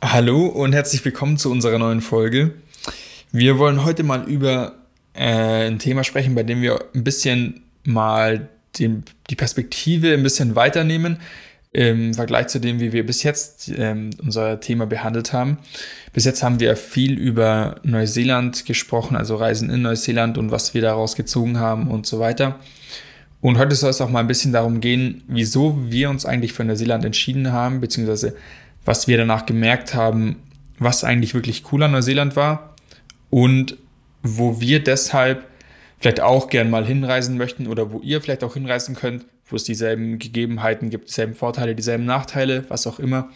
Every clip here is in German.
Hallo und herzlich willkommen zu unserer neuen Folge. Wir wollen heute mal über äh, ein Thema sprechen, bei dem wir ein bisschen mal den, die Perspektive ein bisschen weiternehmen im Vergleich zu dem, wie wir bis jetzt ähm, unser Thema behandelt haben. Bis jetzt haben wir viel über Neuseeland gesprochen, also Reisen in Neuseeland und was wir daraus gezogen haben und so weiter. Und heute soll es auch mal ein bisschen darum gehen, wieso wir uns eigentlich für Neuseeland entschieden haben, beziehungsweise was wir danach gemerkt haben, was eigentlich wirklich cool an Neuseeland war und wo wir deshalb vielleicht auch gern mal hinreisen möchten oder wo ihr vielleicht auch hinreisen könnt, wo es dieselben Gegebenheiten gibt, dieselben Vorteile, dieselben Nachteile, was auch immer.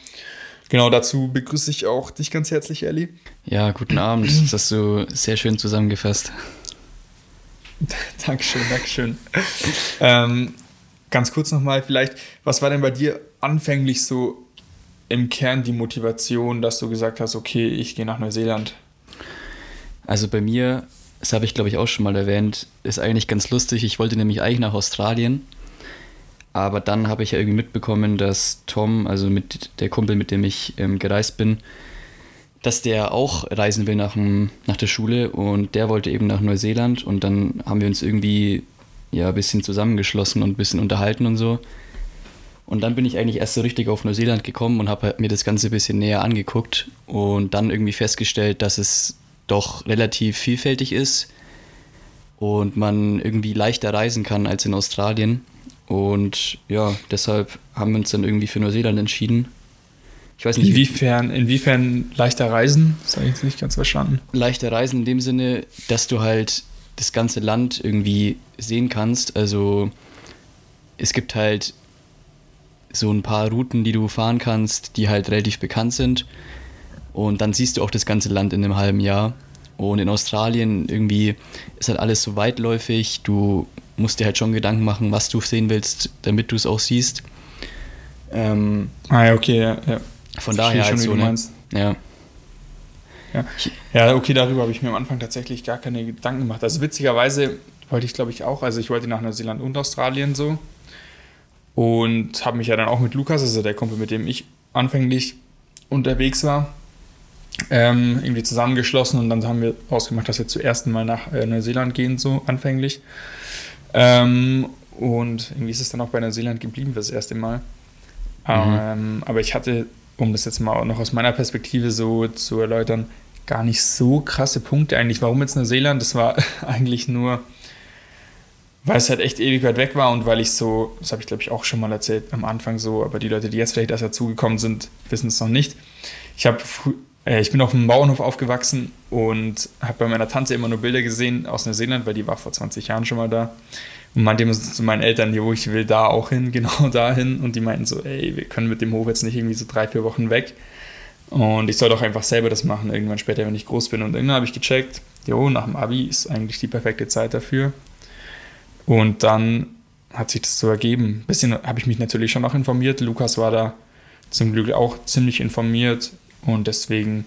Genau dazu begrüße ich auch dich ganz herzlich, Elli. Ja, guten Abend. Das hast du sehr schön zusammengefasst. Dankeschön, Dankeschön. ähm, ganz kurz nochmal vielleicht, was war denn bei dir anfänglich so im Kern die Motivation, dass du gesagt hast, okay, ich gehe nach Neuseeland? Also bei mir, das habe ich glaube ich auch schon mal erwähnt, ist eigentlich ganz lustig. Ich wollte nämlich eigentlich nach Australien, aber dann habe ich ja irgendwie mitbekommen, dass Tom, also mit der Kumpel, mit dem ich ähm, gereist bin, dass der auch reisen will nach, nach der Schule und der wollte eben nach Neuseeland und dann haben wir uns irgendwie ja ein bisschen zusammengeschlossen und ein bisschen unterhalten und so. Und dann bin ich eigentlich erst so richtig auf Neuseeland gekommen und habe mir das Ganze ein bisschen näher angeguckt und dann irgendwie festgestellt, dass es doch relativ vielfältig ist und man irgendwie leichter reisen kann als in Australien. Und ja, deshalb haben wir uns dann irgendwie für Neuseeland entschieden. Ich weiß nicht. Inwiefern, inwiefern leichter reisen? Das habe ich jetzt nicht ganz verstanden. Leichter reisen in dem Sinne, dass du halt das ganze Land irgendwie sehen kannst. Also es gibt halt so ein paar Routen, die du fahren kannst, die halt relativ bekannt sind. Und dann siehst du auch das ganze Land in einem halben Jahr. Und in Australien irgendwie ist halt alles so weitläufig. Du musst dir halt schon Gedanken machen, was du sehen willst, damit du es auch siehst. Ähm, ah ja, okay, ja. ja. Von daher halt so, ne? Ja. ja. Ja, okay, darüber habe ich mir am Anfang tatsächlich gar keine Gedanken gemacht. Also witzigerweise wollte ich, glaube ich, auch, also ich wollte nach Neuseeland und Australien so. Und habe mich ja dann auch mit Lukas, also der Kumpel, mit dem ich anfänglich unterwegs war, ähm, irgendwie zusammengeschlossen und dann haben wir ausgemacht, dass wir zuerst mal nach äh, Neuseeland gehen, so anfänglich. Ähm, und irgendwie ist es dann auch bei Neuseeland geblieben für das erste Mal. Mhm. Ähm, aber ich hatte, um das jetzt mal noch aus meiner Perspektive so zu erläutern, gar nicht so krasse Punkte eigentlich. Warum jetzt Neuseeland? Das war eigentlich nur, weil es halt echt ewig weit weg war und weil ich so, das habe ich glaube ich auch schon mal erzählt am Anfang so, aber die Leute, die jetzt vielleicht erst dazugekommen sind, wissen es noch nicht. Ich habe ich bin auf einem Bauernhof aufgewachsen und habe bei meiner Tante immer nur Bilder gesehen aus Neuseeland, weil die war vor 20 Jahren schon mal da. Und meinte immer zu meinen Eltern, jo, ich will da auch hin, genau dahin. Und die meinten so, ey, wir können mit dem Hof jetzt nicht irgendwie so drei, vier Wochen weg. Und ich soll doch einfach selber das machen, irgendwann später, wenn ich groß bin. Und irgendwann habe ich gecheckt, jo, nach dem Abi ist eigentlich die perfekte Zeit dafür. Und dann hat sich das so ergeben. Ein bisschen habe ich mich natürlich schon noch informiert. Lukas war da zum Glück auch ziemlich informiert. Und deswegen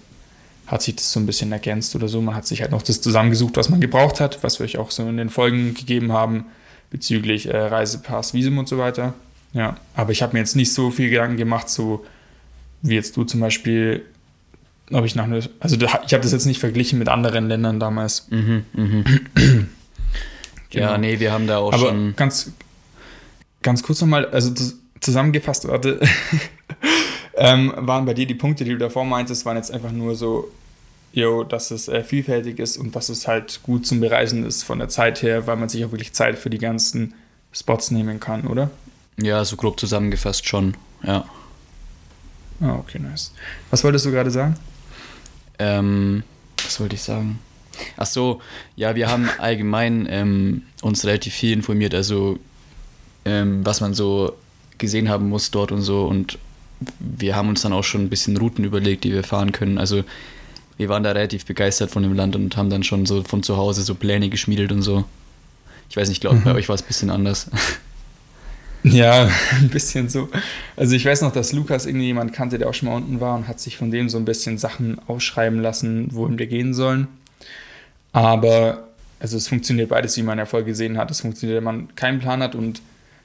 hat sich das so ein bisschen ergänzt oder so. Man hat sich halt noch das zusammengesucht, was man gebraucht hat, was wir euch auch so in den Folgen gegeben haben bezüglich äh, Reisepass, Visum und so weiter. Ja, aber ich habe mir jetzt nicht so viel Gedanken gemacht, so wie jetzt du zum Beispiel, ob ich nach einer, also ich habe das jetzt nicht verglichen mit anderen Ländern damals. Mhm, mhm. genau. Ja, nee, wir haben da auch aber schon. Ganz, ganz kurz nochmal, also zusammengefasst, warte. Ähm, waren bei dir die Punkte, die du davor meintest, waren jetzt einfach nur so, jo, dass es äh, vielfältig ist und dass es halt gut zum Bereisen ist von der Zeit her, weil man sich auch wirklich Zeit für die ganzen Spots nehmen kann, oder? Ja, so grob zusammengefasst schon, ja. Ah, okay, nice. Was wolltest du gerade sagen? Ähm, was wollte ich sagen? Ach so, ja, wir haben allgemein ähm, uns relativ viel informiert, also ähm, was man so gesehen haben muss dort und so und wir haben uns dann auch schon ein bisschen Routen überlegt, die wir fahren können. Also wir waren da relativ begeistert von dem Land und haben dann schon so von zu Hause so Pläne geschmiedet und so. Ich weiß nicht, ich glaube, mhm. bei euch war es ein bisschen anders. Ja, ein bisschen so. Also ich weiß noch, dass Lukas irgendwie jemand kannte, der auch schon mal unten war und hat sich von dem so ein bisschen Sachen ausschreiben lassen, wohin wir gehen sollen. Aber also es funktioniert beides, wie man ja vorher gesehen hat. Es funktioniert, wenn man keinen Plan hat und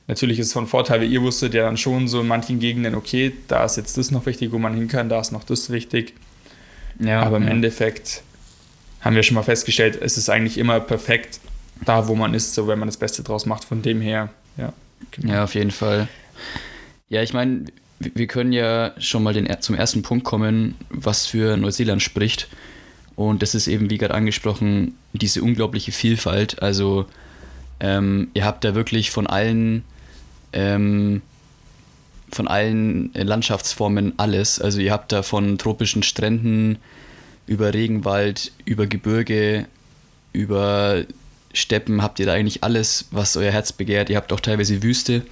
natürlich ist es von Vorteil, wie ihr wusstet, ja dann schon so in manchen Gegenden, okay, da ist jetzt das noch wichtig, wo man hin kann, da ist noch das wichtig. Ja, Aber im ja. Endeffekt haben wir schon mal festgestellt, es ist eigentlich immer perfekt da, wo man ist, so wenn man das Beste draus macht. Von dem her, ja. Genau. Ja, auf jeden Fall. Ja, ich meine, wir können ja schon mal den, zum ersten Punkt kommen, was für Neuseeland spricht. Und das ist eben, wie gerade angesprochen, diese unglaubliche Vielfalt. Also ähm, ihr habt da wirklich von allen ähm, von allen Landschaftsformen alles. Also ihr habt da von tropischen Stränden über Regenwald, über Gebirge, über Steppen habt ihr da eigentlich alles, was euer Herz begehrt. Ihr habt auch teilweise Wüste.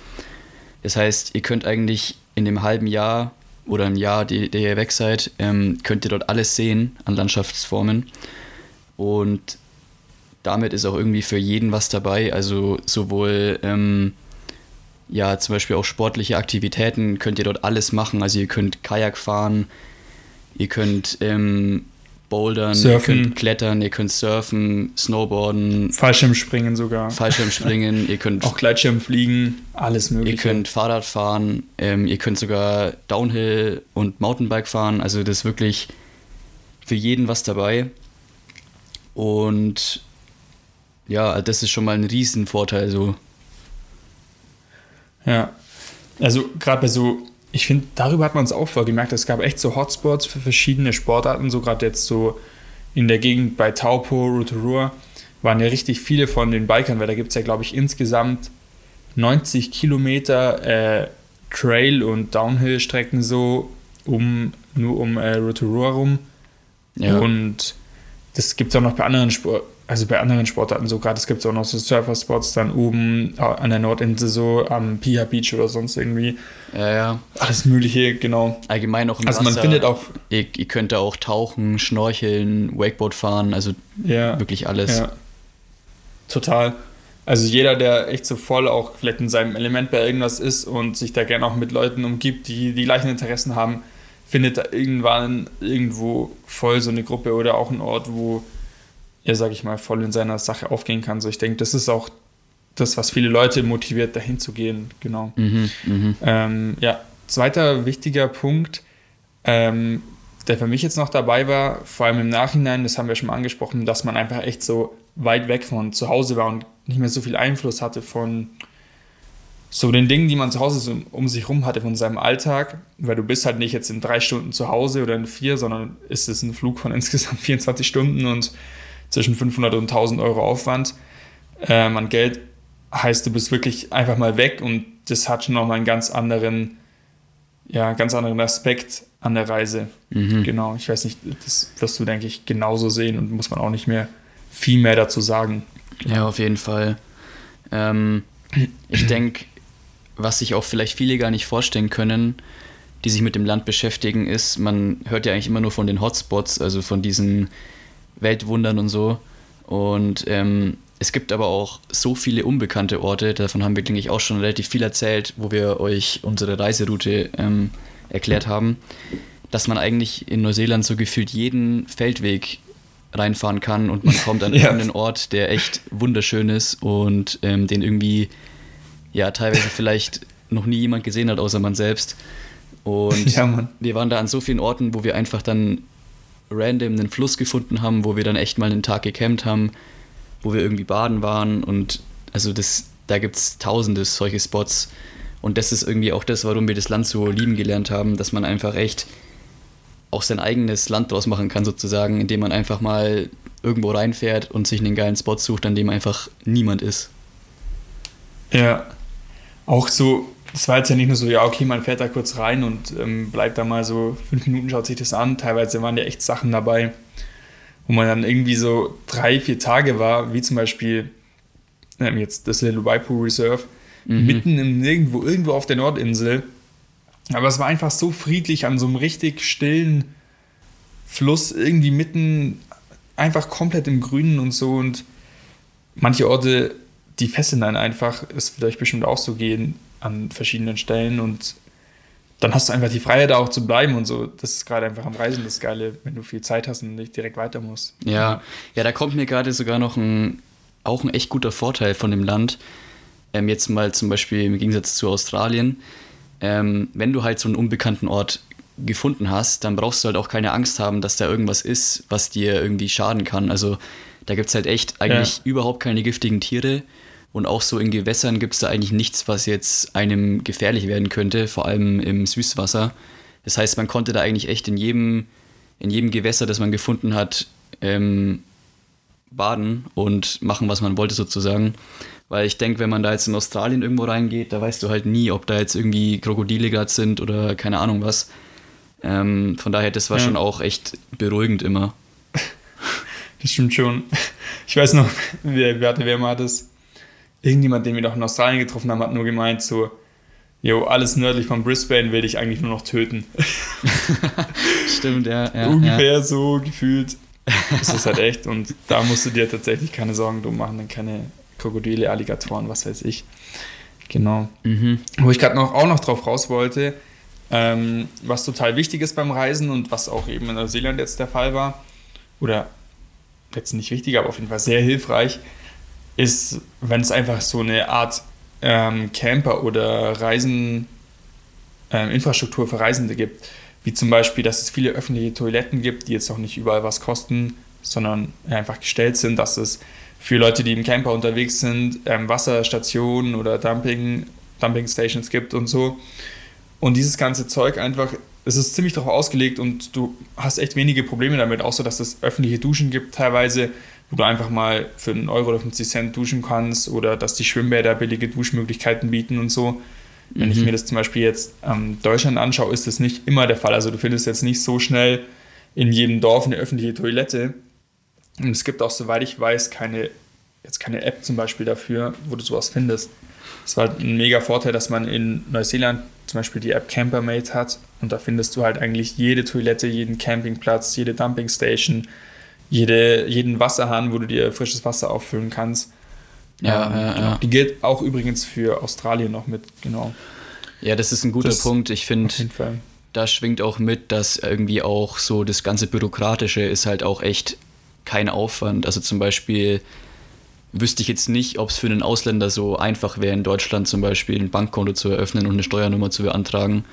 Das heißt, ihr könnt eigentlich in dem halben Jahr oder im Jahr, der ihr weg seid, ähm, könnt ihr dort alles sehen an Landschaftsformen. Und damit ist auch irgendwie für jeden was dabei. Also sowohl ähm, ja zum Beispiel auch sportliche Aktivitäten könnt ihr dort alles machen. Also ihr könnt Kajak fahren, ihr könnt ähm, bouldern, surfen. ihr könnt klettern, ihr könnt surfen, snowboarden, Fallschirmspringen sogar. Fallschirmspringen, ihr könnt auch Gleitschirm fliegen, alles mögliche. Ihr könnt Fahrrad fahren, ähm, ihr könnt sogar Downhill und Mountainbike fahren. Also das ist wirklich für jeden was dabei. Und ja, das ist schon mal ein Riesenvorteil. So. Ja, also gerade bei so ich finde, darüber hat man es auch voll gemerkt. Es gab echt so Hotspots für verschiedene Sportarten, so gerade jetzt so in der Gegend bei Taupo, Rotorua, waren ja richtig viele von den Bikern, weil da gibt es ja, glaube ich, insgesamt 90 Kilometer äh, Trail- und Downhill-Strecken so um, nur um äh, Rotorua rum. Ja. Und das gibt es auch noch bei anderen Sportarten also bei anderen Sportarten so gerade, es gibt auch noch so Surfer-Spots dann oben an der Nordinsel, so am Pia Beach oder sonst irgendwie. Ja, ja. Alles Mögliche, genau. Allgemein auch im Also Wasser. man findet auch. Ihr, ihr könnt da auch tauchen, schnorcheln, Wakeboard fahren, also ja, wirklich alles. Ja. Total. Also jeder, der echt so voll auch vielleicht in seinem Element bei irgendwas ist und sich da gerne auch mit Leuten umgibt, die die gleichen Interessen haben, findet da irgendwann irgendwo voll so eine Gruppe oder auch einen Ort, wo er, sag ich mal, voll in seiner Sache aufgehen kann. So, ich denke, das ist auch das, was viele Leute motiviert, dahin zu gehen. Genau. Mhm, mh. ähm, ja, zweiter wichtiger Punkt, ähm, der für mich jetzt noch dabei war, vor allem im Nachhinein, das haben wir schon mal angesprochen, dass man einfach echt so weit weg von zu Hause war und nicht mehr so viel Einfluss hatte von so den Dingen, die man zu Hause so um sich rum hatte, von seinem Alltag, weil du bist halt nicht jetzt in drei Stunden zu Hause oder in vier, sondern ist es ein Flug von insgesamt 24 Stunden und zwischen 500 und 1000 Euro Aufwand ähm, an Geld heißt, du bist wirklich einfach mal weg und das hat schon nochmal einen ganz anderen, ja, ganz anderen Aspekt an der Reise. Mhm. Genau, ich weiß nicht, das wirst du, denke ich, genauso sehen und muss man auch nicht mehr viel mehr dazu sagen. Ja, auf jeden Fall. Ähm, ich denke, was sich auch vielleicht viele gar nicht vorstellen können, die sich mit dem Land beschäftigen, ist, man hört ja eigentlich immer nur von den Hotspots, also von diesen Weltwundern und so. Und ähm, es gibt aber auch so viele unbekannte Orte, davon haben wir, denke ich, auch schon relativ viel erzählt, wo wir euch unsere Reiseroute ähm, erklärt haben, dass man eigentlich in Neuseeland so gefühlt jeden Feldweg reinfahren kann und man kommt an ja. irgendeinen Ort, der echt wunderschön ist und ähm, den irgendwie ja teilweise vielleicht noch nie jemand gesehen hat, außer man selbst. Und ja, wir waren da an so vielen Orten, wo wir einfach dann random einen Fluss gefunden haben, wo wir dann echt mal einen Tag gecampt haben, wo wir irgendwie baden waren und also das, da gibt es tausende solche Spots und das ist irgendwie auch das, warum wir das Land so lieben gelernt haben, dass man einfach echt auch sein eigenes Land draus machen kann sozusagen, indem man einfach mal irgendwo reinfährt und sich einen geilen Spot sucht, an dem einfach niemand ist. Ja, auch so das war jetzt ja nicht nur so, ja, okay, man fährt da kurz rein und ähm, bleibt da mal so fünf Minuten, schaut sich das an. Teilweise waren ja echt Sachen dabei, wo man dann irgendwie so drei, vier Tage war, wie zum Beispiel ähm, jetzt das Little Waipu Reserve, mhm. mitten im Nirgendwo, irgendwo auf der Nordinsel. Aber es war einfach so friedlich an so einem richtig stillen Fluss, irgendwie mitten, einfach komplett im Grünen und so. Und manche Orte die fesseln dann einfach. Es wird euch bestimmt auch so gehen an verschiedenen Stellen und dann hast du einfach die Freiheit, da auch zu bleiben und so. Das ist gerade einfach am Reisen das Geile, wenn du viel Zeit hast und nicht direkt weiter musst. Ja, ja, da kommt mir gerade sogar noch ein, auch ein echt guter Vorteil von dem Land. Ähm, jetzt mal zum Beispiel im Gegensatz zu Australien. Ähm, wenn du halt so einen unbekannten Ort gefunden hast, dann brauchst du halt auch keine Angst haben, dass da irgendwas ist, was dir irgendwie schaden kann. Also da gibt es halt echt eigentlich ja. überhaupt keine giftigen Tiere. Und auch so in Gewässern gibt es da eigentlich nichts, was jetzt einem gefährlich werden könnte, vor allem im Süßwasser. Das heißt, man konnte da eigentlich echt in jedem, in jedem Gewässer, das man gefunden hat, ähm, baden und machen, was man wollte sozusagen. Weil ich denke, wenn man da jetzt in Australien irgendwo reingeht, da weißt du halt nie, ob da jetzt irgendwie Krokodile gerade sind oder keine Ahnung was. Ähm, von daher, das war ja. schon auch echt beruhigend immer. Das stimmt schon. Ich weiß noch, wer, wer, wer mal das? Irgendjemand, den wir noch in Australien getroffen haben, hat nur gemeint, so, jo, alles nördlich von Brisbane will ich eigentlich nur noch töten. Stimmt, ja. ja Ungefähr ja. so gefühlt. Das ist halt echt. Und da musst du dir tatsächlich keine Sorgen drum machen, dann keine Krokodile, Alligatoren, was weiß ich. Genau. Mhm. Wo ich gerade noch, auch noch drauf raus wollte, ähm, was total wichtig ist beim Reisen und was auch eben in Neuseeland jetzt der Fall war, oder jetzt nicht wichtig, aber auf jeden Fall sehr hilfreich, ist, wenn es einfach so eine Art ähm, Camper oder Reisen, ähm, Infrastruktur für Reisende gibt. Wie zum Beispiel, dass es viele öffentliche Toiletten gibt, die jetzt auch nicht überall was kosten, sondern einfach gestellt sind, dass es für Leute, die im Camper unterwegs sind, ähm, Wasserstationen oder Dumping, Dumping Stations gibt und so. Und dieses ganze Zeug einfach, es ist ziemlich darauf ausgelegt und du hast echt wenige Probleme damit, außer dass es öffentliche Duschen gibt teilweise, wo du einfach mal für einen Euro oder 50 Cent duschen kannst oder dass die Schwimmbäder billige Duschmöglichkeiten bieten und so. Wenn mhm. ich mir das zum Beispiel jetzt ähm, Deutschland anschaue, ist das nicht immer der Fall. Also du findest jetzt nicht so schnell in jedem Dorf eine öffentliche Toilette. Und es gibt auch, soweit ich weiß, keine, jetzt keine App zum Beispiel dafür, wo du sowas findest. Es war ein mega Vorteil, dass man in Neuseeland zum Beispiel die App Campermate hat und da findest du halt eigentlich jede Toilette, jeden Campingplatz, jede Dumpingstation, jede, jeden Wasserhahn, wo du dir frisches Wasser auffüllen kannst. Ja, ähm, ja, genau. ja. Die gilt auch übrigens für Australien noch mit, genau. Ja, das ist ein guter das Punkt. Ich finde, da schwingt auch mit, dass irgendwie auch so das ganze Bürokratische ist halt auch echt kein Aufwand. Also zum Beispiel wüsste ich jetzt nicht, ob es für einen Ausländer so einfach wäre, in Deutschland zum Beispiel ein Bankkonto zu eröffnen und eine Steuernummer zu beantragen.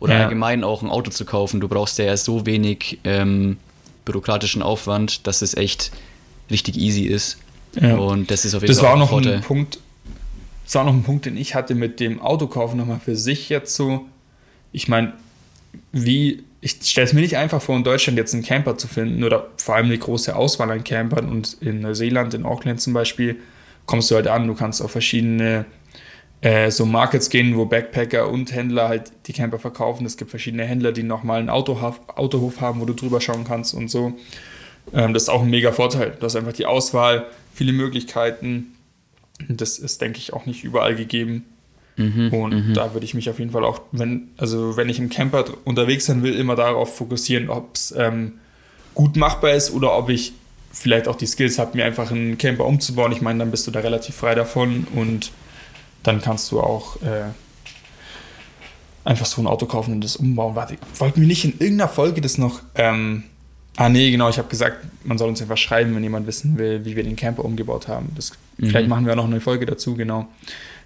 Oder ja. allgemein auch ein Auto zu kaufen. Du brauchst ja so wenig ähm, bürokratischen Aufwand, dass es echt richtig easy ist. Ja. Und das ist auf jeden das Fall war auch noch Vorteil. ein Punkt. Das war auch noch ein Punkt, den ich hatte mit dem Autokaufen nochmal für sich jetzt so. Ich meine, wie ich stelle es mir nicht einfach vor, in Deutschland jetzt einen Camper zu finden oder vor allem eine große Auswahl an Campern und in Neuseeland, in Auckland zum Beispiel, kommst du halt an, du kannst auf verschiedene äh, so Markets gehen, wo Backpacker und Händler halt die Camper verkaufen. Es gibt verschiedene Händler, die nochmal einen Autohof, Autohof haben, wo du drüber schauen kannst und so. Ähm, das ist auch ein mega Vorteil. Du hast einfach die Auswahl, viele Möglichkeiten. Das ist, denke ich, auch nicht überall gegeben. Mhm, und mhm. da würde ich mich auf jeden Fall auch, wenn, also wenn ich im Camper unterwegs sein will, immer darauf fokussieren, ob es ähm, gut machbar ist oder ob ich vielleicht auch die Skills habe, mir einfach einen Camper umzubauen. Ich meine, dann bist du da relativ frei davon und dann kannst du auch äh, einfach so ein Auto kaufen und das umbauen. Warte, wollten wir nicht in irgendeiner Folge das noch. Ähm, ah, nee, genau, ich habe gesagt, man soll uns einfach schreiben, wenn jemand wissen will, wie wir den Camper umgebaut haben. Das, mhm. Vielleicht machen wir auch noch eine Folge dazu, genau.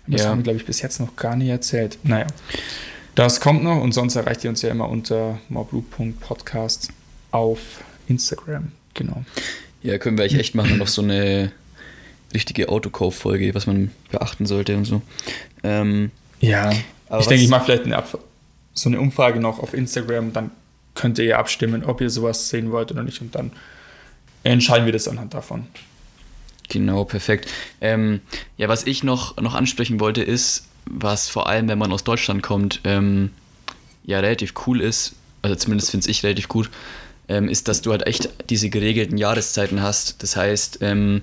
Das ja. haben wir, glaube ich, bis jetzt noch gar nicht erzählt. Naja, das kommt noch und sonst erreicht ihr uns ja immer unter moblue.podcast auf Instagram. Genau. Ja, können wir eigentlich echt machen, noch so eine richtige Autokauffolge, was man beachten sollte und so. Ähm, ja, ich denke, ich mache vielleicht eine so eine Umfrage noch auf Instagram, dann könnt ihr abstimmen, ob ihr sowas sehen wollt oder nicht und dann entscheiden wir das anhand davon. Genau, perfekt. Ähm, ja, was ich noch, noch ansprechen wollte, ist, was vor allem, wenn man aus Deutschland kommt, ähm, ja, relativ cool ist, also zumindest finde ich relativ gut, ähm, ist, dass du halt echt diese geregelten Jahreszeiten hast. Das heißt, ähm,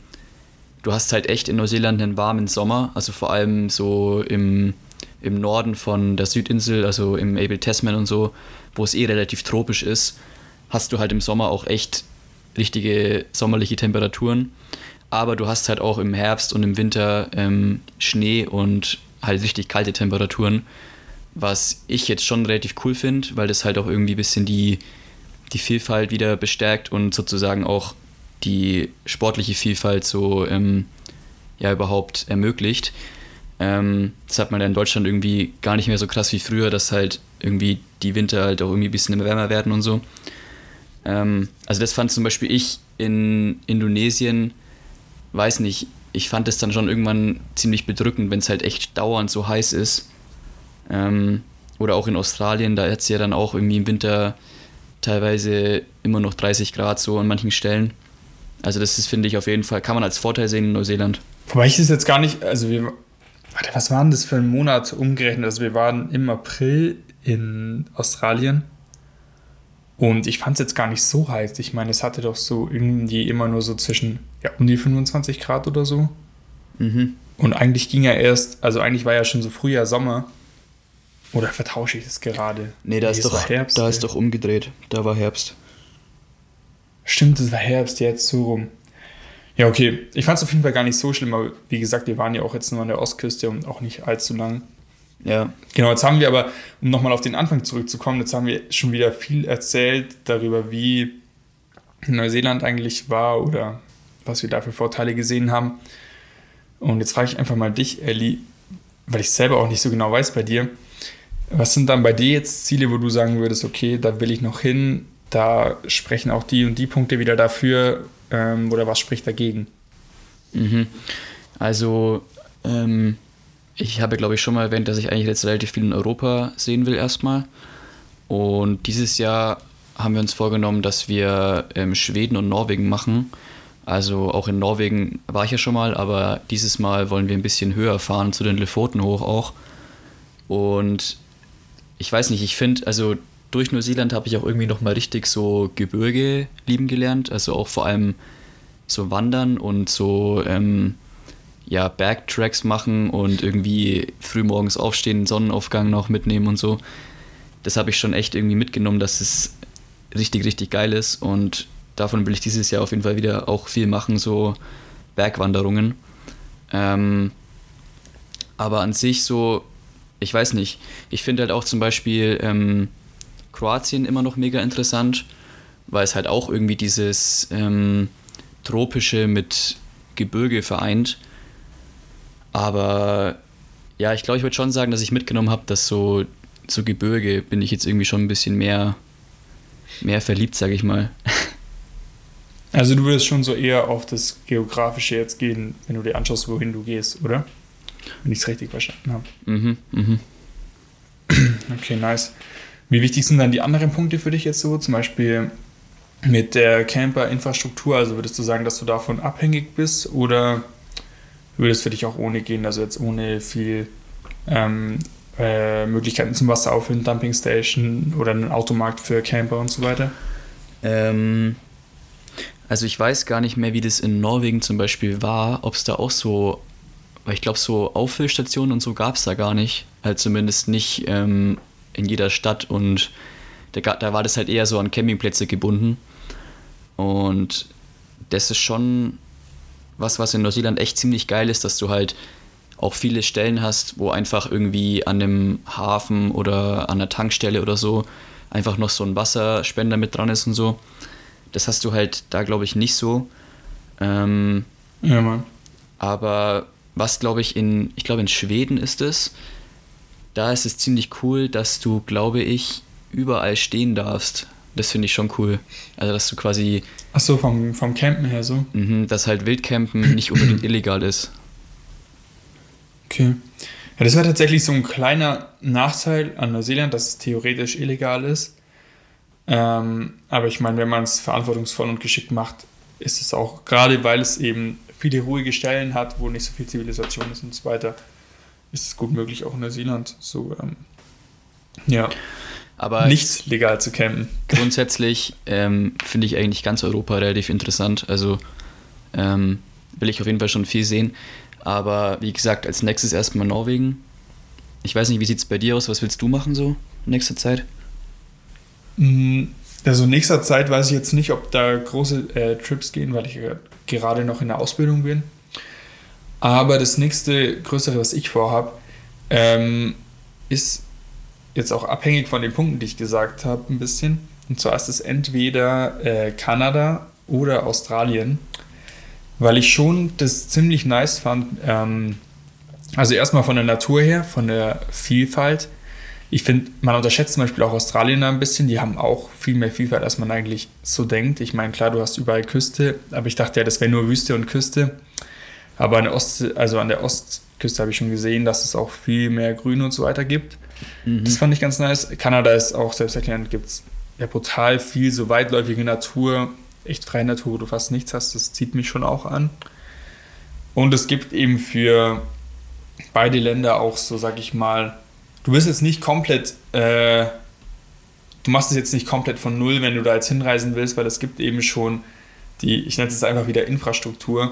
du hast halt echt in Neuseeland einen warmen Sommer, also vor allem so im, im Norden von der Südinsel, also im Abel Tasman und so, wo es eh relativ tropisch ist, hast du halt im Sommer auch echt richtige sommerliche Temperaturen. aber du hast halt auch im Herbst und im Winter ähm, Schnee und halt richtig kalte Temperaturen, was ich jetzt schon relativ cool finde, weil das halt auch irgendwie ein bisschen die, die Vielfalt wieder bestärkt und sozusagen auch die sportliche Vielfalt so ähm, ja überhaupt ermöglicht. Ähm, das hat man ja in Deutschland irgendwie gar nicht mehr so krass wie früher, dass halt irgendwie die Winter halt auch irgendwie ein bisschen wärmer werden und so. Ähm, also das fand zum Beispiel ich in Indonesien, weiß nicht, ich fand es dann schon irgendwann ziemlich bedrückend, wenn es halt echt dauernd so heiß ist. Ähm, oder auch in Australien, da hat es ja dann auch irgendwie im Winter teilweise immer noch 30 Grad so an manchen Stellen. Also das ist, finde ich, auf jeden Fall, kann man als Vorteil sehen in Neuseeland. Wobei ich es jetzt gar nicht, also wir, warte, was waren das für ein Monat umgerechnet? Also wir waren im April in Australien und ich fand es jetzt gar nicht so heiß. Ich meine, es hatte doch so irgendwie immer nur so zwischen, ja, um die 25 Grad oder so. Mhm. Und eigentlich ging ja erst, also eigentlich war ja schon so Frühjahr, Sommer. Oder vertausche ich das gerade? Nee, da, Nee, ist, es doch, Herbst, da ey. ist doch umgedreht. Da war Herbst. Stimmt, es war Herbst, jetzt so rum. Ja, okay. Ich fand es auf jeden Fall gar nicht so schlimm, aber wie gesagt, wir waren ja auch jetzt nur an der Ostküste und auch nicht allzu lang. Ja, Genau, jetzt haben wir aber, um nochmal auf den Anfang zurückzukommen, jetzt haben wir schon wieder viel erzählt darüber, wie Neuseeland eigentlich war oder was wir da für Vorteile gesehen haben. Und jetzt frage ich einfach mal dich, Elli, weil ich selber auch nicht so genau weiß bei dir. Was sind dann bei dir jetzt Ziele, wo du sagen würdest, okay, da will ich noch hin, da sprechen auch die und die Punkte wieder dafür ähm, oder was spricht dagegen? Mhm. Also, ähm, ich habe, glaube ich, schon mal erwähnt, dass ich eigentlich jetzt relativ viel in Europa sehen will erstmal. Und dieses Jahr haben wir uns vorgenommen, dass wir ähm, Schweden und Norwegen machen. Also auch in Norwegen war ich ja schon mal, aber dieses Mal wollen wir ein bisschen höher fahren, zu den Lofoten hoch auch. Und ich weiß nicht, ich finde, also durch Neuseeland habe ich auch irgendwie nochmal richtig so Gebirge lieben gelernt. Also auch vor allem so Wandern und so ähm, ja, Bergtracks machen und irgendwie frühmorgens aufstehen, Sonnenaufgang noch mitnehmen und so. Das habe ich schon echt irgendwie mitgenommen, dass es richtig, richtig geil ist und davon will ich dieses Jahr auf jeden Fall wieder auch viel machen, so Bergwanderungen. Ähm, aber an sich so, ich weiß nicht, ich finde halt auch zum Beispiel ähm, Kroatien immer noch mega interessant, weil es halt auch irgendwie dieses ähm, tropische mit Gebirge vereint. Aber ja, ich glaube, ich würde schon sagen, dass ich mitgenommen habe, dass so, so Gebirge bin ich jetzt irgendwie schon ein bisschen mehr, mehr verliebt, sage ich mal. Also du würdest schon so eher auf das Geografische jetzt gehen, wenn du dir anschaust, wohin du gehst, oder? Wenn ich es richtig verstanden habe. Mhm, mhm. Okay, nice. Wie wichtig sind dann die anderen Punkte für dich jetzt so? Zum Beispiel mit der Camper-Infrastruktur. Also würdest du sagen, dass du davon abhängig bist oder würde es für dich auch ohne gehen? Also jetzt ohne viel ähm, äh, Möglichkeiten zum Wasser auffüllen, Dumpingstation oder einen Automarkt für Camper und so weiter? Ähm, also ich weiß gar nicht mehr, wie das in Norwegen zum Beispiel war, ob es da auch so, weil ich glaube, so Auffüllstationen und so gab es da gar nicht. Halt zumindest nicht ähm, in jeder Stadt und da, da war das halt eher so an Campingplätze gebunden. Und das ist schon was, was in Neuseeland echt ziemlich geil ist, dass du halt auch viele Stellen hast, wo einfach irgendwie an einem Hafen oder an einer Tankstelle oder so einfach noch so ein Wasserspender mit dran ist und so. Das hast du halt da, glaube ich, nicht so. Ähm, Ja, Mann. aber was, glaube ich, in, ich glaube, in Schweden ist es, da ist es ziemlich cool, dass du, glaube ich, überall stehen darfst. Das finde ich schon cool. Also, dass du quasi, Achso, vom, vom Campen her so. mhm, dass halt Wildcampen nicht unbedingt illegal ist. Okay. Ja, das wäre tatsächlich so ein kleiner Nachteil an Neuseeland, dass es theoretisch illegal ist. Ähm, aber ich meine, wenn man es verantwortungsvoll und geschickt macht, ist es auch, gerade weil es eben viele ruhige Stellen hat, wo nicht so viel Zivilisation ist und so weiter, ist es gut möglich, auch in Neuseeland so, ähm, ja, Aber nicht legal zu campen. grundsätzlich ähm, finde ich eigentlich ganz Europa relativ interessant. Also ähm, will ich auf jeden Fall schon viel sehen. Aber wie gesagt, als nächstes erstmal Norwegen. Ich weiß nicht, wie sieht es bei dir aus? Was willst du machen so in nächster Zeit? Mm, Also in nächster Zeit weiß ich jetzt nicht, ob da große äh, Trips gehen, weil ich gerade noch in der Ausbildung bin. Aber das nächste größere, was ich vorhabe, ähm, ist jetzt auch abhängig von den Punkten, die ich gesagt habe, ein bisschen. Und zwar ist es entweder äh, Kanada oder Australien, weil ich schon das ziemlich nice fand. Ähm, also erstmal von der Natur her, von der Vielfalt. Ich finde, man unterschätzt zum Beispiel auch Australien ein bisschen. Die haben auch viel mehr Vielfalt, als man eigentlich so denkt. Ich meine, klar, du hast überall Küste, aber ich dachte ja, das wäre nur Wüste und Küste. Aber an der, Ost, also an der Ostküste habe ich schon gesehen, dass es auch viel mehr Grün und so weiter gibt. Mhm. Das fand ich ganz nice. Kanada ist auch selbsterklärend, gibt es ja brutal viel so weitläufige Natur, echt freie Natur, wo du fast nichts hast. Das zieht mich schon auch an. Und es gibt eben für beide Länder auch so, sag ich mal, du bist jetzt nicht komplett, äh, du machst es jetzt nicht komplett von null, wenn du da jetzt hinreisen willst, weil es gibt eben schon die, ich nenne es einfach wieder Infrastruktur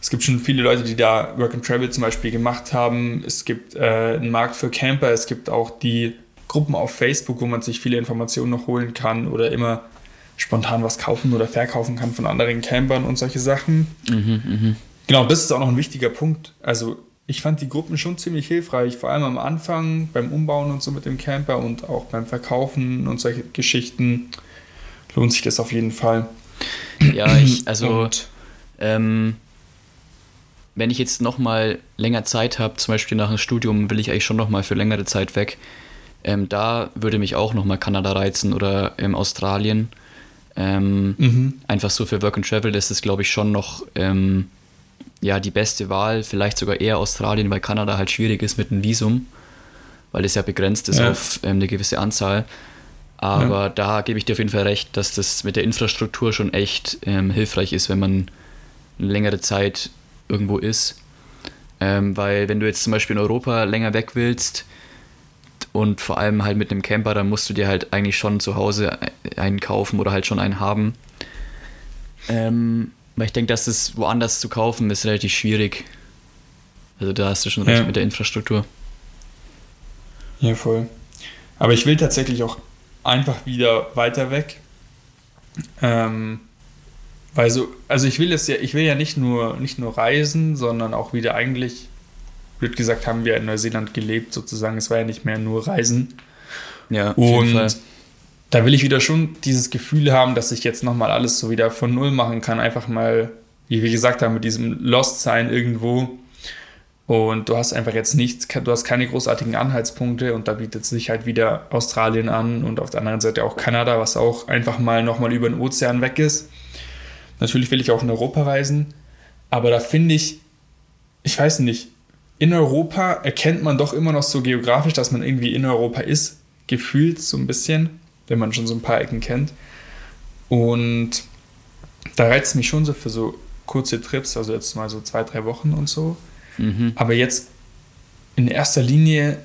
es gibt schon viele Leute, die da Work and Travel zum Beispiel gemacht haben. Es gibt äh, einen Markt für Camper. Es gibt auch die Gruppen auf Facebook, wo man sich viele Informationen noch holen kann oder immer spontan was kaufen oder verkaufen kann von anderen Campern und solche Sachen. Mhm, mh. Genau, das ist auch noch ein wichtiger Punkt. Also ich fand die Gruppen schon ziemlich hilfreich, vor allem am Anfang beim Umbauen und so mit dem Camper und auch beim Verkaufen und solche Geschichten lohnt sich das auf jeden Fall. Ja, ich, also ähm, wenn ich jetzt noch mal länger Zeit habe, zum Beispiel nach dem Studium, will ich eigentlich schon noch mal für längere Zeit weg. Ähm, da würde mich auch noch mal Kanada reizen oder ähm, Australien. Ähm, mhm. Einfach so für Work and Travel ist es, glaube ich, schon noch ähm, ja, die beste Wahl. Vielleicht sogar eher Australien, weil Kanada halt schwierig ist mit einem Visum, weil es ja begrenzt ist ja. auf ähm, eine gewisse Anzahl. Aber ja. da gebe ich dir auf jeden Fall recht, dass das mit der Infrastruktur schon echt ähm, hilfreich ist, wenn man eine längere Zeit irgendwo ist. Ähm, weil wenn du jetzt zum Beispiel in Europa länger weg willst und vor allem halt mit einem Camper, dann musst du dir halt eigentlich schon zu Hause einen kaufen oder halt schon einen haben. Ähm, weil ich denke, dass es woanders zu kaufen ist relativ schwierig. Also da hast du schon recht ja. mit der Infrastruktur. Ja, voll. Aber ich will tatsächlich auch einfach wieder weiter weg. Ähm, weil so, also ich will es ja, ich will ja nicht nur, nicht nur reisen, sondern auch wieder eigentlich, blöd gesagt, haben wir in Neuseeland gelebt, sozusagen. Es war ja nicht mehr nur Reisen. Ja, und da will ich wieder schon dieses Gefühl haben, dass ich jetzt nochmal alles so wieder von Null machen kann. Einfach mal, wie wir gesagt haben, mit diesem Lost-Sein irgendwo. Und du hast einfach jetzt nichts, du hast keine großartigen Anhaltspunkte und da bietet sich halt wieder Australien an und auf der anderen Seite auch Kanada, was auch einfach mal nochmal über den Ozean weg ist. Natürlich will ich auch in Europa reisen, aber da finde ich, ich weiß nicht, in Europa erkennt man doch immer noch so geografisch, dass man irgendwie in Europa ist, gefühlt so ein bisschen, wenn man schon so ein paar Ecken kennt. Und da reizt mich schon so für so kurze Trips, also jetzt mal so zwei, drei Wochen und so. Mhm. Aber jetzt in erster Linie,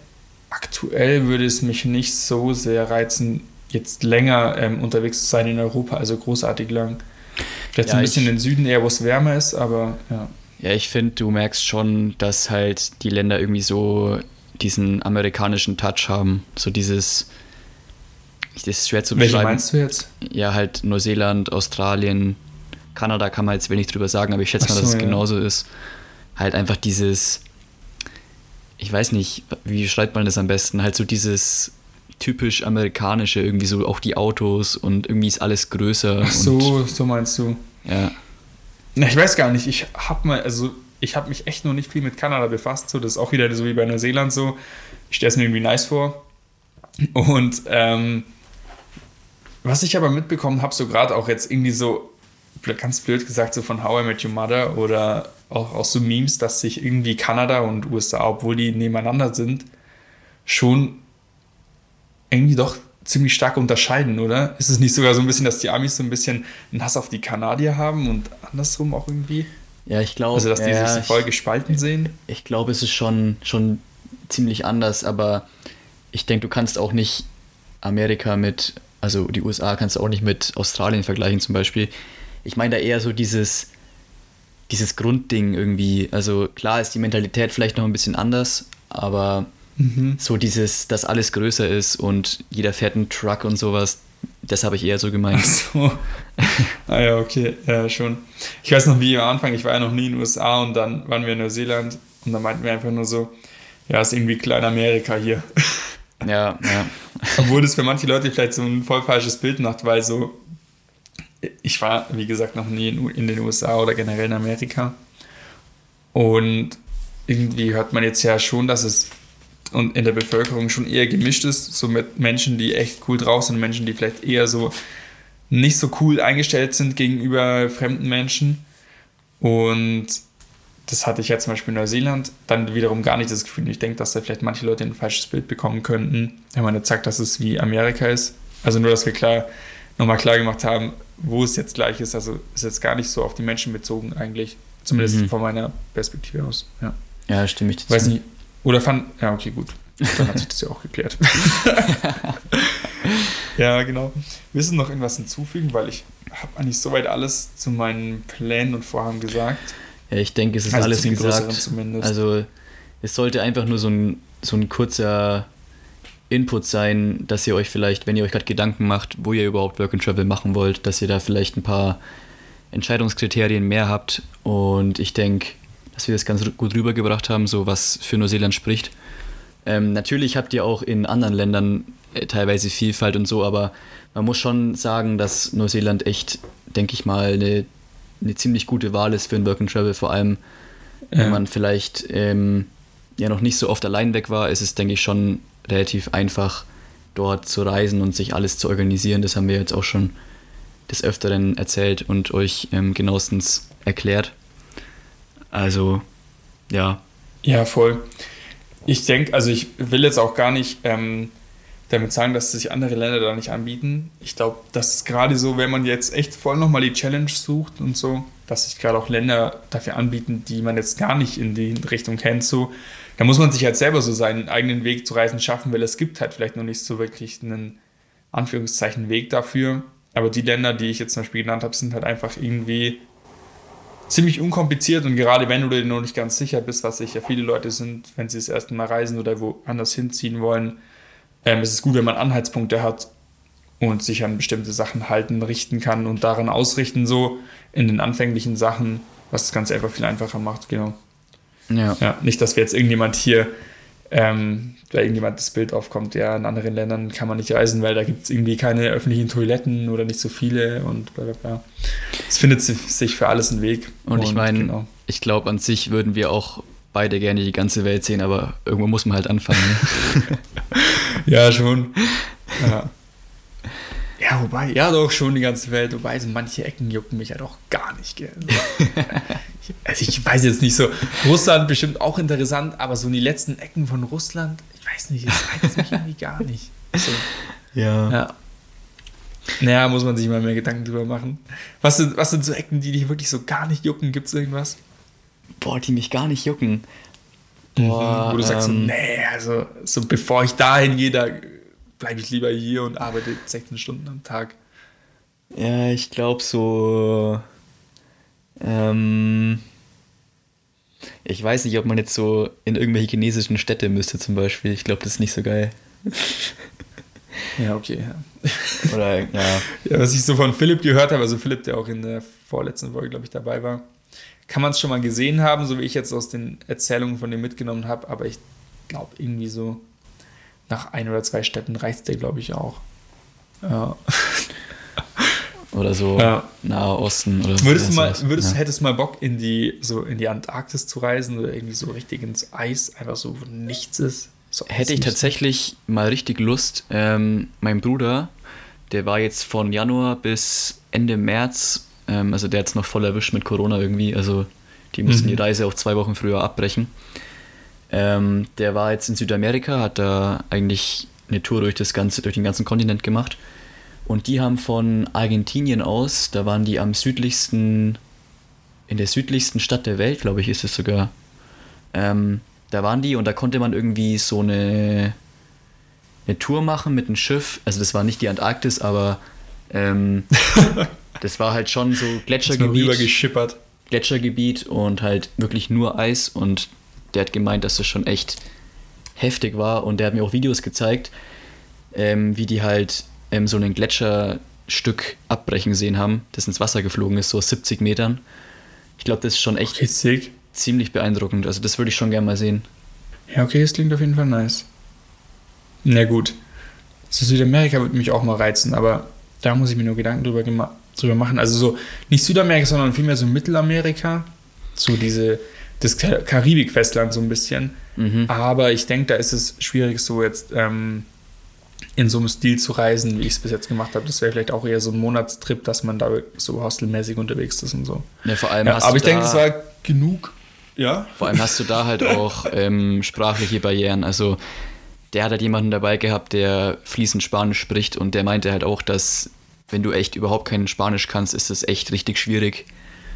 aktuell würde es mich nicht so sehr reizen, jetzt länger ähm, unterwegs zu sein in Europa, also großartig lang. Vielleicht ja, so ein bisschen ich, in den Süden eher, wo es wärmer ist, aber ja. Ja, ich finde, du merkst schon, dass halt die Länder irgendwie so diesen amerikanischen Touch haben. So dieses, das ist schwer zu beschreiben. Welche meinst du jetzt? Ja, halt Neuseeland, Australien, Kanada kann man jetzt wenig drüber sagen, aber ich schätze mal, dass es ja. genauso ist. Halt einfach dieses, ich weiß nicht, wie schreibt man das am besten? Halt so dieses typisch amerikanische, irgendwie so auch die Autos und irgendwie ist alles größer. Ach so, so meinst du. Ja. Na, ich weiß gar nicht, ich habe mal, also ich habe mich echt noch nicht viel mit Kanada befasst, so das ist auch wieder so wie bei Neuseeland so. Ich stelle es mir irgendwie nice vor. Und ähm, was ich aber mitbekommen habe, so gerade auch jetzt irgendwie so, ganz blöd gesagt, so von How I Met Your Mother oder auch, auch so Memes, dass sich irgendwie Kanada und USA, obwohl die nebeneinander sind, schon irgendwie doch ziemlich stark unterscheiden, oder? Ist es nicht sogar so ein bisschen, dass die Amis so ein bisschen einen Hass auf die Kanadier haben und andersrum auch irgendwie? Ja, ich glaube. Also, dass die ja, sich so voll gespalten sehen? Ich glaube, es ist schon, schon ziemlich anders, aber ich denke, du kannst auch nicht Amerika mit, also die USA kannst du auch nicht mit Australien vergleichen zum Beispiel. Ich meine da eher so dieses, dieses Grundding irgendwie. Also klar ist die Mentalität vielleicht noch ein bisschen anders, aber Mhm. So dieses, dass alles größer ist und jeder fährt einen Truck und sowas. Das habe ich eher so gemeint. Ach so. Ah ja, okay, ja, schon. Ich weiß noch, wie am Anfang, ich war ja noch nie in den USA und dann waren wir in Neuseeland und dann meinten wir einfach nur so, ja, ist irgendwie Klein-Amerika hier. Ja, ja. Obwohl das für manche Leute vielleicht so ein voll falsches Bild macht, weil so, ich war, wie gesagt, noch nie in, in den USA oder generell in Amerika. Und irgendwie hört man jetzt ja schon, dass es und in der Bevölkerung schon eher gemischt ist, so mit Menschen, die echt cool drauf sind, Menschen, die vielleicht eher so nicht so cool eingestellt sind gegenüber fremden Menschen. Und das hatte ich ja zum Beispiel in Neuseeland dann wiederum gar nicht das Gefühl. Ich denke, dass da vielleicht manche Leute ein falsches Bild bekommen könnten, wenn man jetzt sagt, dass es wie Amerika ist. Also nur, dass wir klar nochmal klar gemacht haben, wo es jetzt gleich ist. Also ist jetzt gar nicht so auf die Menschen bezogen eigentlich. Zumindest Mhm. von meiner Perspektive aus. Ja. Ja, stimme ich dazu. Weiß nicht. Oder fand. Ja, okay, gut. Dann hat sich das ja auch geklärt. ja, genau. Willst du noch irgendwas hinzufügen? Weil ich habe eigentlich soweit alles zu meinen Plänen und Vorhaben gesagt. Ja, ich denke, es ist Also alles zu gesagt. zumindest. Also es sollte einfach nur so ein, so ein kurzer Input sein, dass ihr euch vielleicht, wenn ihr euch gerade Gedanken macht, wo ihr überhaupt Work and Travel machen wollt, dass ihr da vielleicht ein paar Entscheidungskriterien mehr habt. Und ich denke, dass wir das ganz gut rübergebracht haben, so was für Neuseeland spricht. Ähm, natürlich habt ihr auch in anderen Ländern äh, teilweise Vielfalt und so, aber man muss schon sagen, dass Neuseeland echt, denke ich mal, eine, eine ziemlich gute Wahl ist für ein Work and Travel, vor allem wenn Ja. man vielleicht ähm, ja noch nicht so oft allein weg war, ist es, denke ich, schon relativ einfach, dort zu reisen und sich alles zu organisieren. Das haben wir jetzt auch schon des Öfteren erzählt und euch ähm, genauestens erklärt. Also, ja. Ja, voll. Ich denke, also ich will jetzt auch gar nicht ähm, damit sagen, dass sich andere Länder da nicht anbieten. Ich glaube, das ist gerade so, wenn man jetzt echt voll nochmal die Challenge sucht und so, dass sich gerade auch Länder dafür anbieten, die man jetzt gar nicht in die Richtung kennt, so, da muss man sich halt selber so seinen eigenen Weg zu reisen schaffen, weil es gibt halt vielleicht noch nicht so wirklich einen Anführungszeichen Weg dafür. Aber die Länder, die ich jetzt zum Beispiel genannt habe, sind halt einfach irgendwie ziemlich unkompliziert und gerade wenn du dir noch nicht ganz sicher bist, was sicher viele Leute sind, wenn sie das erste Mal reisen oder woanders hinziehen wollen, ähm, ist es gut, wenn man Anhaltspunkte hat und sich an bestimmte Sachen halten, richten kann und daran ausrichten, so in den anfänglichen Sachen, was das Ganze einfach viel einfacher macht, genau. Ja. Ja, nicht, dass wir jetzt irgendjemand hier, ähm, da irgendjemand das Bild aufkommt, ja, in anderen Ländern kann man nicht reisen, weil da gibt es irgendwie keine öffentlichen Toiletten oder nicht so viele und bla bla bla. Es findet si- sich für alles einen Weg. Und ich meine, genau. ich glaube, an sich würden wir auch beide gerne die ganze Welt sehen, aber irgendwo muss man halt anfangen. Ne? Ja, schon. Ja. Ja, wobei, ja, doch schon die ganze Welt. Wobei, so manche Ecken jucken mich ja doch gar nicht, gell. Also ich weiß jetzt nicht so, Russland bestimmt auch interessant, aber so in die letzten Ecken von Russland, ich weiß nicht, das reizt mich irgendwie gar nicht. So. ja. Ja. Naja, muss man sich mal mehr Gedanken drüber machen. Was sind, was sind so Ecken, die dich wirklich so gar nicht jucken? Gibt es irgendwas? Boah, die mich gar nicht jucken. Boah, Wo du sagst, so, ähm, nee, also so bevor ich dahin gehe, da bleibe ich lieber hier und arbeite 16 Stunden am Tag. Ja, ich glaube so. Ähm, ich weiß nicht, ob man jetzt so in irgendwelche chinesischen Städte müsste zum Beispiel. Ich glaube, das ist nicht so geil. Ja, okay. Ja. Oder ja. ja, was ich so von Philipp gehört habe, also Philipp, der auch in der vorletzten Folge, glaube ich, dabei war, kann man es schon mal gesehen haben, so wie ich jetzt aus den Erzählungen von dem mitgenommen habe, aber ich glaube irgendwie so nach ein oder zwei Städten reicht der, glaube ich, auch. Ja. Oder so Ja. Nahe Osten oder Würdest du mal, würdest, ja. hättest du mal Bock, in die, so in die Antarktis zu reisen oder irgendwie so richtig ins Eis, einfach so, wo nichts ist? So Hätte ich tatsächlich mal richtig Lust. Ähm, mein Bruder, der war jetzt von Januar bis Ende März, ähm, also der hat es noch voll erwischt mit Corona irgendwie, also die mussten Mhm. die Reise auch zwei Wochen früher abbrechen. Ähm, der war jetzt in Südamerika, hat da eigentlich eine Tour durch das ganze, durch den ganzen Kontinent gemacht. Und die haben von Argentinien aus, da waren die am südlichsten, in der südlichsten Stadt der Welt, glaube ich, ist es sogar. Ähm, da waren die und da konnte man irgendwie so eine, eine Tour machen mit einem Schiff. Also das war nicht die Antarktis, aber ähm, das war halt schon so Gletschergebiet, geschippert. Gletschergebiet und halt wirklich nur Eis und der hat gemeint, dass das schon echt heftig war und der hat mir auch Videos gezeigt, ähm, wie die halt ähm, so ein Gletscherstück abbrechen sehen haben, das ins Wasser geflogen ist, so aus 70 Metern. Ich glaube, das ist schon echt Okay, ziemlich beeindruckend. Also das würde ich schon gerne mal sehen. Ja, okay, das klingt auf jeden Fall nice. Na gut. So Südamerika würde mich auch mal reizen, aber da muss ich mir nur Gedanken drüber, drüber machen. Also so, nicht Südamerika, sondern vielmehr so Mittelamerika. So diese, das Ka- Karibik-Festland so ein bisschen. Mhm. Aber ich denke, da ist es schwierig, so jetzt ähm, in so einem Stil zu reisen, wie ich es bis jetzt gemacht habe. Das wäre vielleicht auch eher so ein Monatstrip, dass man da so hostelmäßig unterwegs ist und so. Ja, vor allem Ja, aber ich denke, es war genug. Ja? Vor allem hast du da halt auch ähm, sprachliche Barrieren. Also der hat halt jemanden dabei gehabt, der fließend Spanisch spricht und der meinte halt auch, dass wenn du echt überhaupt kein Spanisch kannst, ist das echt richtig schwierig.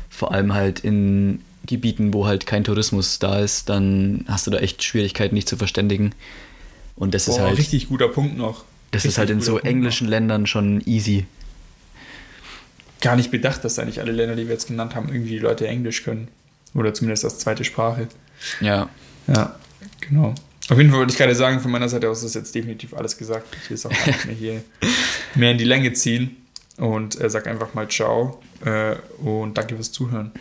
Vor allem halt in Gebieten, wo halt kein Tourismus da ist, dann hast du da echt Schwierigkeiten, dich zu verständigen. Und das ist Boah, halt, richtig guter Punkt noch. das Richtig ist halt in so Punkt noch. englischen Ländern schon easy. gar nicht bedacht, dass da nicht alle Länder, die wir jetzt genannt haben, irgendwie die Leute Englisch können. Oder zumindest als zweite Sprache. Ja, Ja, genau. Auf jeden Fall wollte ich gerade sagen, von meiner Seite aus ist jetzt definitiv alles gesagt. Ich will es auch gar nicht mehr hier mehr in die Länge ziehen. Und äh, sag einfach mal Ciao äh, und danke fürs Zuhören.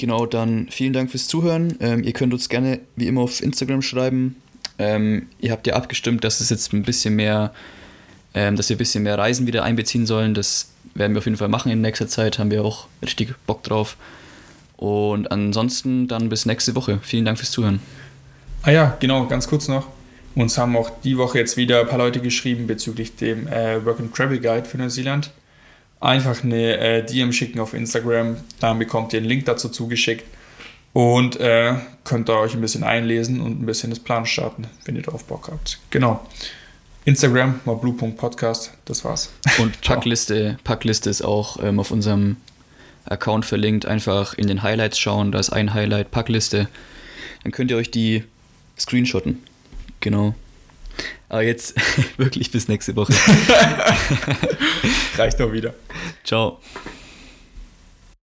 Genau, dann vielen Dank fürs Zuhören. Ähm, ihr könnt uns gerne wie immer auf Instagram schreiben. Ähm, ihr habt ja abgestimmt, dass es jetzt ein bisschen mehr, ähm, dass wir ein bisschen mehr Reisen wieder einbeziehen sollen. Das werden wir auf jeden Fall machen in nächster Zeit. Haben wir auch richtig Bock drauf. Und ansonsten dann bis nächste Woche. Vielen Dank fürs Zuhören. Ah ja, genau, ganz kurz noch. Uns haben auch die Woche jetzt wieder ein paar Leute geschrieben bezüglich dem äh, Work and Travel Guide für Neuseeland. Einfach eine äh, DM schicken auf Instagram, dann bekommt ihr einen Link dazu zugeschickt und äh, könnt da euch ein bisschen einlesen und ein bisschen das Plan starten, wenn ihr darauf Bock habt. Genau. Instagram, mal blue.podcast, das war's. Und. Packliste, Packliste ist auch ähm, auf unserem Account verlinkt. Einfach in den Highlights schauen. Da ist ein Highlight, Packliste. Dann könnt ihr euch die screenshotten. Genau. Aber jetzt wirklich bis nächste Woche. Reicht doch wieder. Ciao.